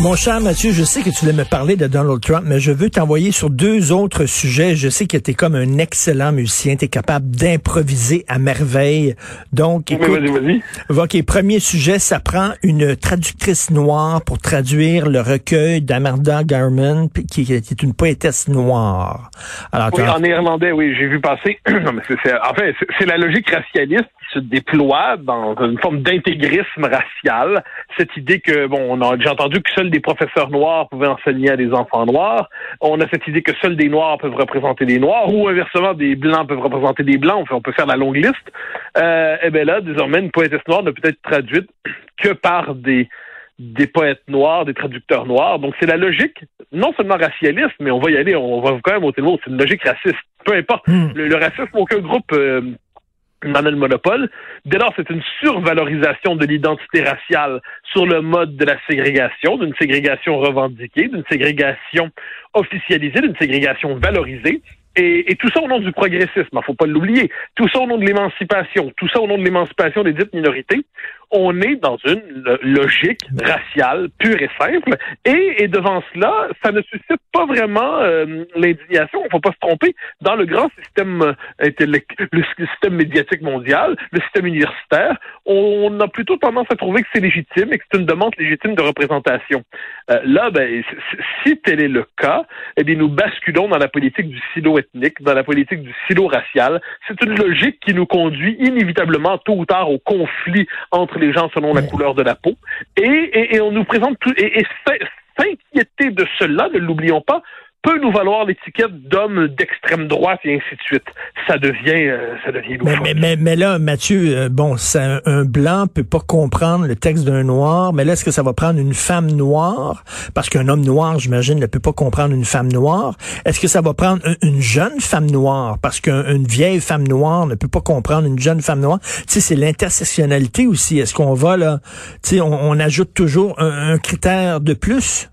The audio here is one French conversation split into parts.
Mon cher Mathieu, je sais que tu voulais me parler de Donald Trump, mais je veux t'envoyer sur deux autres sujets. Je sais que tu es comme un excellent musicien, tu es capable d'improviser à merveille. Donc, écoute, vas-y, vas-y. OK, premier sujet, ça prend une traductrice noire pour traduire le recueil d'Amarda Garman, qui, qui est une poétesse noire. Alors, oui, en néerlandais, oui, j'ai vu passer. mais c'est, en fait, c'est la logique racialiste se déploie dans une forme d'intégrisme racial. Cette idée que, bon, on a déjà entendu que seuls des professeurs noirs pouvaient enseigner à des enfants noirs. On a cette idée que seuls des noirs peuvent représenter des noirs, ou inversement, des blancs peuvent représenter des blancs. On peut faire la longue liste. Euh, et bien là, désormais, une poétesse noire ne peut être traduite que par des des poètes noirs, des traducteurs noirs. Donc, c'est la logique, non seulement racialiste, mais on va y aller, on va quand même au mot, c'est une logique raciste. Peu importe. Hmm. Le, le, racisme, aucun groupe euh, monopole. Dès lors, c'est une survalorisation de l'identité raciale sur le mode de la ségrégation, d'une ségrégation revendiquée, d'une ségrégation officialisée, d'une ségrégation valorisée. Et, et, tout ça au nom du progressisme, il faut pas l'oublier. Tout ça au nom de l'émancipation, tout ça au nom de l'émancipation des dites minorités. On est dans une logique raciale pure et simple. Et, et devant cela, ça ne suscite pas vraiment euh, l'indignation. Il faut pas se tromper. Dans le grand système euh, le système médiatique mondial, le système universitaire, on a plutôt tendance à trouver que c'est légitime et que c'est une demande légitime de représentation. Euh, là, ben, si tel est le cas, eh bien, nous basculons dans la politique du silo ethnique, dans la politique du silo racial. C'est une logique qui nous conduit inévitablement, tôt ou tard, au conflit entre les gens selon la couleur de la peau. Et, et, et on nous présente tout, et, et s'inquiéter de cela, ne l'oublions pas, peut nous valoir l'étiquette d'homme d'extrême droite et ainsi de suite. Ça devient, euh, ça devient mais, mais, mais, mais, là, Mathieu, euh, bon, ça, un blanc peut pas comprendre le texte d'un noir, mais là, est-ce que ça va prendre une femme noire? Parce qu'un homme noir, j'imagine, ne peut pas comprendre une femme noire. Est-ce que ça va prendre une jeune femme noire? Parce qu'une vieille femme noire ne peut pas comprendre une jeune femme noire. Tu sais, c'est l'intersectionnalité aussi. Est-ce qu'on va là, tu sais, on, on, ajoute toujours un, un critère de plus?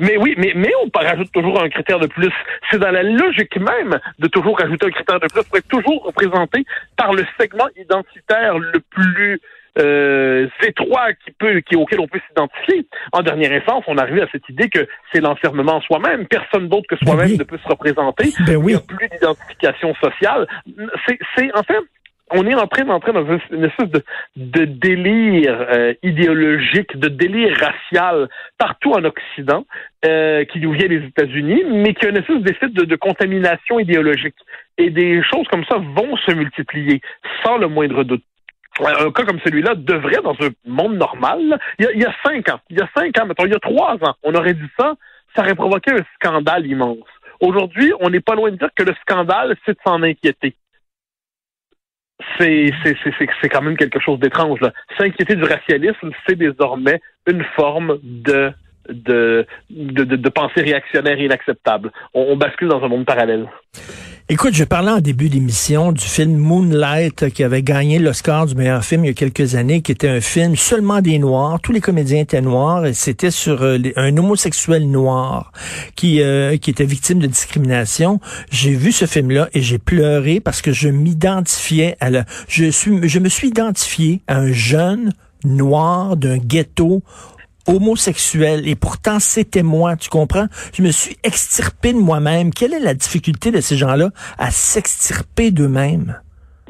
Mais oui, mais, mais on rajoute toujours un critère de plus. C'est dans la logique même de toujours rajouter un critère de plus pour être toujours représenté par le segment identitaire le plus euh, étroit qui peut, qui, auquel on peut s'identifier. En dernière instance, on arrive à cette idée que c'est l'enfermement soi-même. Personne d'autre que soi-même ben oui. ne peut se représenter. Ben oui. Il n'y a plus d'identification sociale. C'est, en fait, on est en train d'entrer dans une espèce de, délire euh, idéologique, de délire racial partout en Occident, euh, qui nous vient des États-Unis, mais qui a une espèce d'effet de, contamination idéologique. Et des choses comme ça vont se multiplier sans le moindre doute. Un cas comme celui-là devrait, dans un monde normal, il y, a, il y a cinq ans, il y a cinq ans, mettons, il y a trois ans, on aurait dit ça, ça aurait provoqué un scandale immense. Aujourd'hui, on n'est pas loin de dire que le scandale, c'est de s'en inquiéter c'est c'est quand même quelque chose d'étrange. S'inquiéter du racialisme, c'est désormais une forme de de, de, de, pensée réactionnaire inacceptable. On bascule dans un monde parallèle. Écoute, je parlais en début d'émission du film Moonlight qui avait gagné l'Oscar du meilleur film il y a quelques années, qui était un film seulement des Noirs. Tous les comédiens étaient noirs et c'était sur euh, un homosexuel noir qui euh, qui était victime de discrimination. J'ai vu ce film-là et j'ai pleuré parce que je m'identifiais à la, je suis, je me suis identifié à un jeune noir d'un ghetto homosexuel et pourtant c'était moi, tu comprends? Je me suis extirpé de moi-même. Quelle est la difficulté de ces gens-là à s'extirper d'eux-mêmes?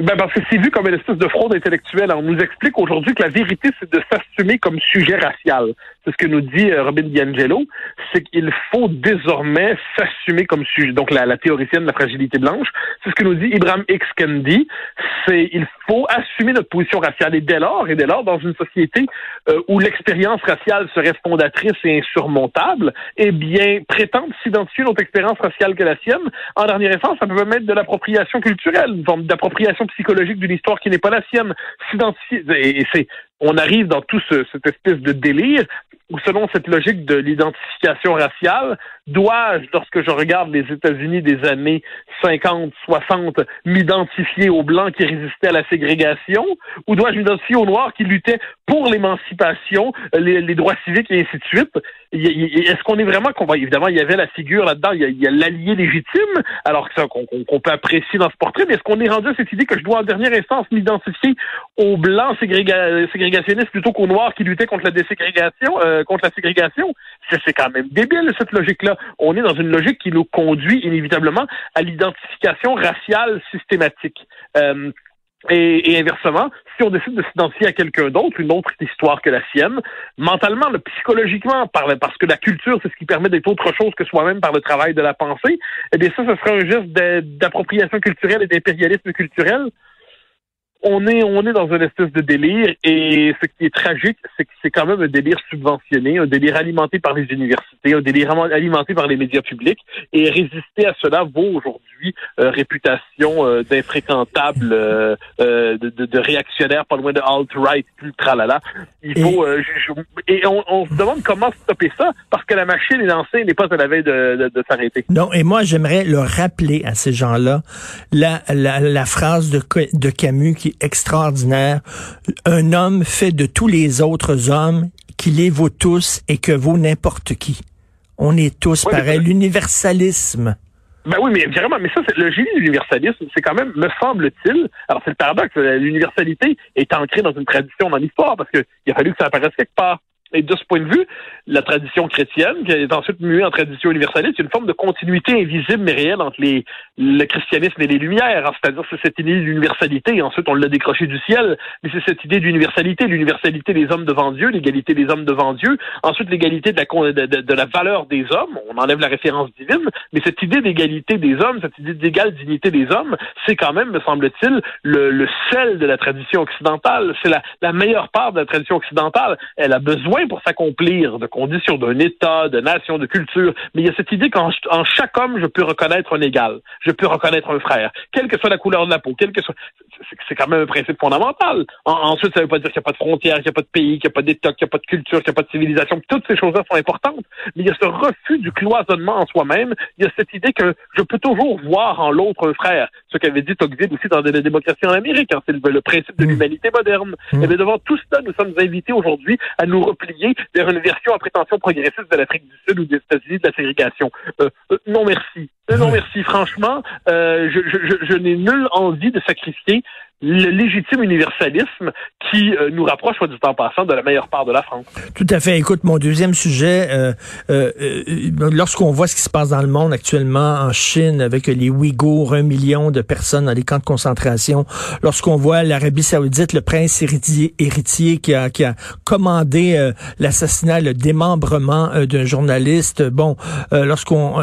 Ben parce que c'est vu comme une espèce de fraude intellectuelle. On nous explique aujourd'hui que la vérité, c'est de s'assumer comme sujet racial. Ce que nous dit euh, Robin DiAngelo. C'est qu'il faut désormais s'assumer comme sujet. Donc la, théoricienne de la fragilité blanche, c'est ce que nous dit Ibrahim X. Kendi. C'est il faut assumer notre position raciale. Et dès lors, et dès lors, dans une société euh, où l'expérience raciale serait fondatrice et insurmontable, eh bien, prétendre s'identifier notre expérience raciale que la sienne, en dernière instance, ça peut mettre de l'appropriation culturelle, d'appropriation psychologique d'une histoire qui n'est pas la sienne. S'identifier, et c'est, on arrive dans tout ce, cette espèce de délire où selon cette logique de l'identification raciale, dois-je, lorsque je regarde les États-Unis des années 50, 60, m'identifier aux Blancs qui résistaient à la ségrégation, ou dois-je m'identifier aux Noirs qui luttaient pour l'émancipation, les, les, droits civiques et ainsi de suite? Est-ce qu'on est vraiment qu'on va évidemment il y avait la figure là-dedans, il y a l'allié légitime, alors que ça qu'on peut apprécier dans ce portrait, mais est-ce qu'on est rendu à cette idée que je dois en dernière instance m'identifier aux Blancs ségrégationnistes plutôt qu'aux Noirs qui luttaient contre la déségrégation? Euh, contre la ségrégation? C'est quand même débile, cette logique-là. On est dans une logique qui nous conduit inévitablement à l'identification raciale systématique. Euh, et, inversement, si on décide de s'identifier à quelqu'un d'autre, une autre histoire que la sienne, mentalement, psychologiquement, parce que la culture, c'est ce qui permet d'être autre chose que soi-même par le travail de la pensée, eh bien ça, ce serait un geste d'appropriation culturelle et d'impérialisme culturel on est on est dans une espèce de délire et ce qui est tragique, c'est que c'est quand même un délire subventionné, un délire alimenté par les universités, un délire alimenté par les médias publics et résister à cela vaut aujourd'hui euh, réputation euh, d'infréquentable, euh, de, de, de, réactionnaire, pas loin de alt-right, plus tralala. Il faut et, on, on, se demande comment stopper ça parce que la machine est lancée, n'est pas à la veille de, de, s'arrêter. Non, et moi j'aimerais le rappeler à ces gens-là la, la, la phrase de, de Camus qui extraordinaire. Un homme fait de tous les autres hommes qu'il les vaut tous et que vaut n'importe qui. On est tous pareils. L'universalisme. Ben oui, mais vraiment, mais ça, c'est le génie de l'universalisme, c'est quand même, me semble-t-il, alors c'est le paradoxe, l'universalité est ancrée dans une tradition dans l'histoire, parce qu'il a fallu que ça apparaisse quelque part. Et de ce point de vue, la tradition chrétienne, qui est ensuite muée en tradition universaliste, c'est une forme de continuité invisible mais réelle entre les, le christianisme et les Lumières. C'est-à-dire c'est cette idée d'universalité. Ensuite, on l'a décroché du ciel, mais c'est cette idée d'universalité, l'universalité des hommes devant Dieu, l'égalité des hommes devant Dieu. Ensuite, l'égalité de la, de, de, la valeur des hommes. On enlève la référence divine, mais cette idée d'égalité des hommes, cette idée d'égale dignité des hommes, c'est quand même, me semble-t-il, le, le sel de la tradition occidentale. C'est la, la meilleure part de la tradition occidentale. Elle a besoin pour s'accomplir de conditions d'un État, de nation, de culture, mais il y a cette idée qu'en chaque homme, je peux reconnaître un égal, je peux reconnaître un frère, quelle que soit la couleur de la peau, quel que soit... C'est quand même un principe fondamental. ensuite, ça ne veut pas dire qu'il n'y a pas de frontières, qu'il n'y a pas de pays, qu'il n'y a pas d'État, qu'il n'y a pas de culture, qu'il n'y a pas de civilisation. Toutes ces choses-là sont importantes, mais il y a ce refus du cloisonnement en soi-même. Il y a cette idée que je peux toujours voir en l'autre un frère. Ce qu'avait dit Tocqueville aussi dans la démocratie en Amérique. Hein, c'est le, principe de mmh. l'humanité moderne. Et mmh. eh devant tout cela, nous sommes invités aujourd'hui à nous replier vers une version à prétention progressiste de l'Afrique du Sud ou des États-Unis de la ségrégation. Euh, euh, non merci. Euh, non merci. Franchement, je, je, je n'ai nulle envie de sacrifier le légitime universalisme qui euh, nous rapproche, soit du temps passant, de la meilleure part de la France. Tout à fait. Écoute, mon deuxième sujet, euh, euh, euh lorsqu'on voit ce qui se passe dans le monde actuellement, en Chine, avec les Ouïghours, un million de personnes dans les camps de concentration, lorsqu'on voit l'Arabie saoudite, le prince héritier, qui, a, qui a commandé l'assassinat, le démembrement d'un journaliste, bon, lorsqu'on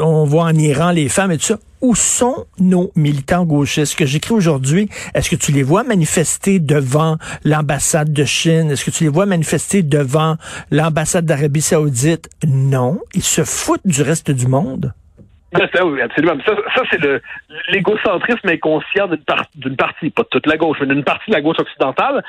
on voit en Iran les femmes et tout ça, où sont nos militants gauchistes? Que j'écris aujourd'hui, est-ce que tu les vois manifester devant l'ambassade de Chine? Est-ce que tu les vois manifester devant l'ambassade d'Arabie saoudite? Non. Ils se foutent du reste du monde. Ça, oui, absolument. Ça, ça c'est le l'égocentrisme inconscient d'une d'une partie, pas de toute la gauche, mais d'une partie de la gauche occidentale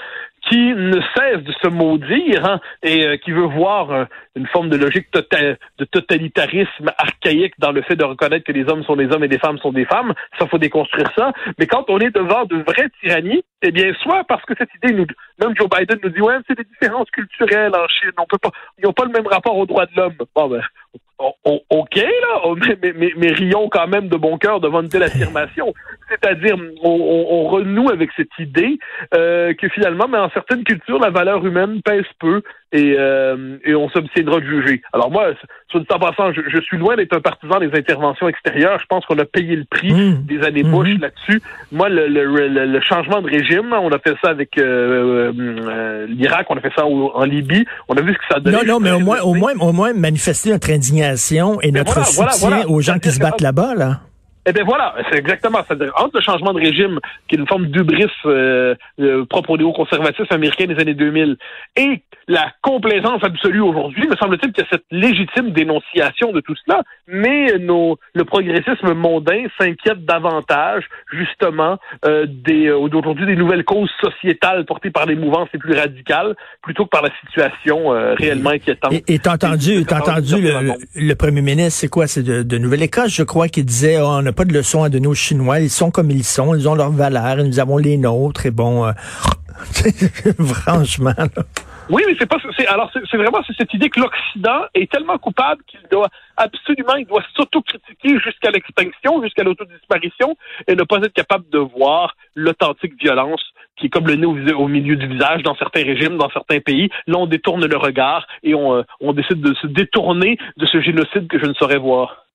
qui ne cesse de se maudire hein, et euh, qui veut voir euh, une forme de logique tota-, de totalitarisme archaïque dans le fait de reconnaître que les hommes sont des hommes et les femmes sont des femmes. Ça, faut déconstruire ça. Mais quand on est devant de vraies tyrannies, eh bien, soit parce que cette idée, nous, même Joe Biden nous dit, ouais, c'est des différences culturelles en Chine, on peut pas, ils n'ont pas le même rapport aux droits de l'homme. Bon, ben, OK, là, mais, mais, mais, rions quand même de bon cœur devant une telle affirmation. C'est-à-dire, on, on, renoue avec cette idée euh, que finalement, mais en certaines cultures, la valeur humaine pèse peu et, euh, et on s'obtiendra de juger. Alors moi, sur le temps passant, je, je suis loin d'être un partisan des interventions extérieures. Je pense qu'on a payé le prix mmh. des années Bush mmh. là-dessus. Moi, le, le, le, changement de régime, on a fait ça avec euh, euh, l'Irak, on a fait ça en Libye. On a vu ce que ça donnait. Non, non, mais au moins, au moins, au moins manifester notre indignation et notre soutien aux gens qui se battent là-bas, là. Eh bien voilà, c'est exactement. ça. entre le changement de régime, qui est une forme d'ubris euh, euh, propre au néoconservatisme américain des années 2000, et la complaisance absolue aujourd'hui, me semble-t-il qu'il y a cette légitime dénonciation de tout cela, mais nos, le progressisme mondain s'inquiète davantage, justement, euh, des euh, d'aujourd'hui des nouvelles causes sociétales portées par les mouvances les plus radicales, plutôt que par la situation euh, réellement inquiétante. Et t'as entendu, t'as entendu le, le, premier ministre, c'est quoi, c'est de, de Nouvelle-Écosse, je crois, qui disait, oh, on pas de leçons à donner aux Chinois, ils sont comme ils sont, ils ont leurs valeurs, nous avons les nôtres, et bon, euh, franchement. Oui, mais c'est pas. Alors, c'est, vraiment cette idée que l'Occident est tellement coupable qu'il doit absolument, il doit s'autocritiquer jusqu'à l'extinction, jusqu'à l'autodisparition, et ne pas être capable de voir l'authentique violence qui est comme le nez au, milieu du visage dans certains régimes, dans certains pays. Là, on détourne le regard et on, euh, on décide de se détourner de ce génocide que je ne saurais voir.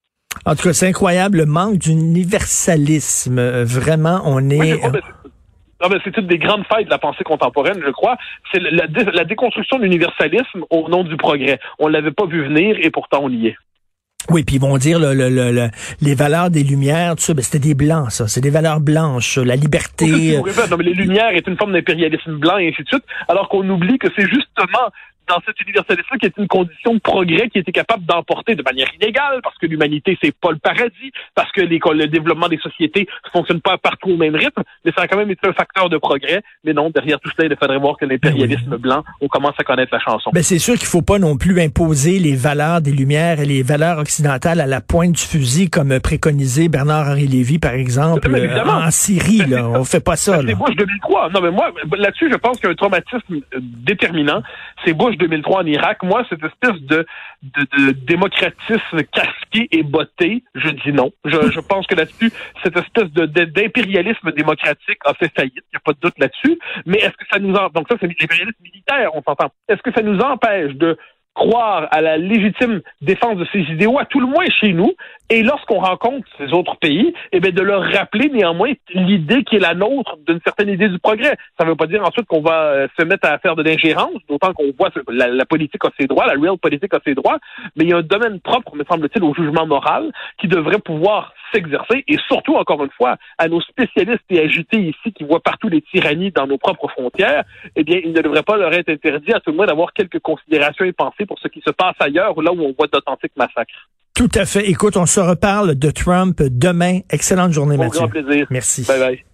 En tout cas, c'est incroyable le manque d'universalisme. Euh, vraiment, on est. Ah ben, c'est une des grandes failles de la pensée contemporaine, je crois. C'est la, la, déconstruction de l'universalisme au nom du progrès. On l'avait pas vu venir et pourtant on y est. Oui, puis ils vont dire le, le, le, les valeurs des Lumières, tout ça, ben, c'était des blancs, ça. C'est des valeurs blanches, la liberté. Non, mais les Lumières est une forme d'impérialisme blanc et ainsi de suite, alors qu'on oublie que c'est justement dans cet universalisme qui est une condition de progrès qui était capable d'emporter de manière inégale, parce que l'humanité, c'est pas le paradis, parce que les, le développement des sociétés ne fonctionne pas partout au même rythme, mais ça a quand même été un facteur de progrès. Mais non, derrière tout cela, il faudrait voir que l'impérialisme ben blanc, on commence à connaître la chanson. Ben c'est sûr qu'il faut pas non plus imposer les valeurs des Lumières et les valeurs occidentales à la pointe du fusil, comme préconisé Bernard-Henri Lévy, par exemple, euh, en Syrie. Là. on fait pas ça. C'est Bush 2003. Non, mais moi, là-dessus, je pense qu'il y a un traumatisme déterminant. C'est Bush 2003 en Irak, moi, cette espèce de, de, démocratisme casqué et botté, je dis non. Je, je pense que là-dessus, cette espèce de, d'impérialisme démocratique a fait faillite. Il n'y a pas de doute là-dessus. Mais est-ce que ça nous. Donc ça, c'est l'impérialisme militaire, on s'entend. Est-ce que ça nous empêche de croire à la légitime défense de ces idéaux, à tout le moins chez nous, et lorsqu'on rencontre ces autres pays, eh bien de leur rappeler néanmoins l'idée qui est la nôtre d'une certaine idée du progrès. Ça ne veut pas dire ensuite qu'on va euh, se mettre à faire de l'ingérence, d'autant qu'on voit la, la, politique a ses droits, la real politique a ses droits, mais il y a un domaine propre, me semble-t-il, au jugement moral qui devrait pouvoir s'exercer, et surtout, encore une fois, à nos spécialistes et agités ici qui voient partout les tyrannies dans nos propres frontières, eh bien, il ne devrait pas leur être interdit à tout le monde d'avoir quelques considérations et pensées pour ce qui se passe ailleurs, ou là où on voit d'authentiques massacres. Tout à fait. Écoute, on se reparle de Trump demain. Excellente journée, Mathieu. Grand plaisir. Merci. Bye bye.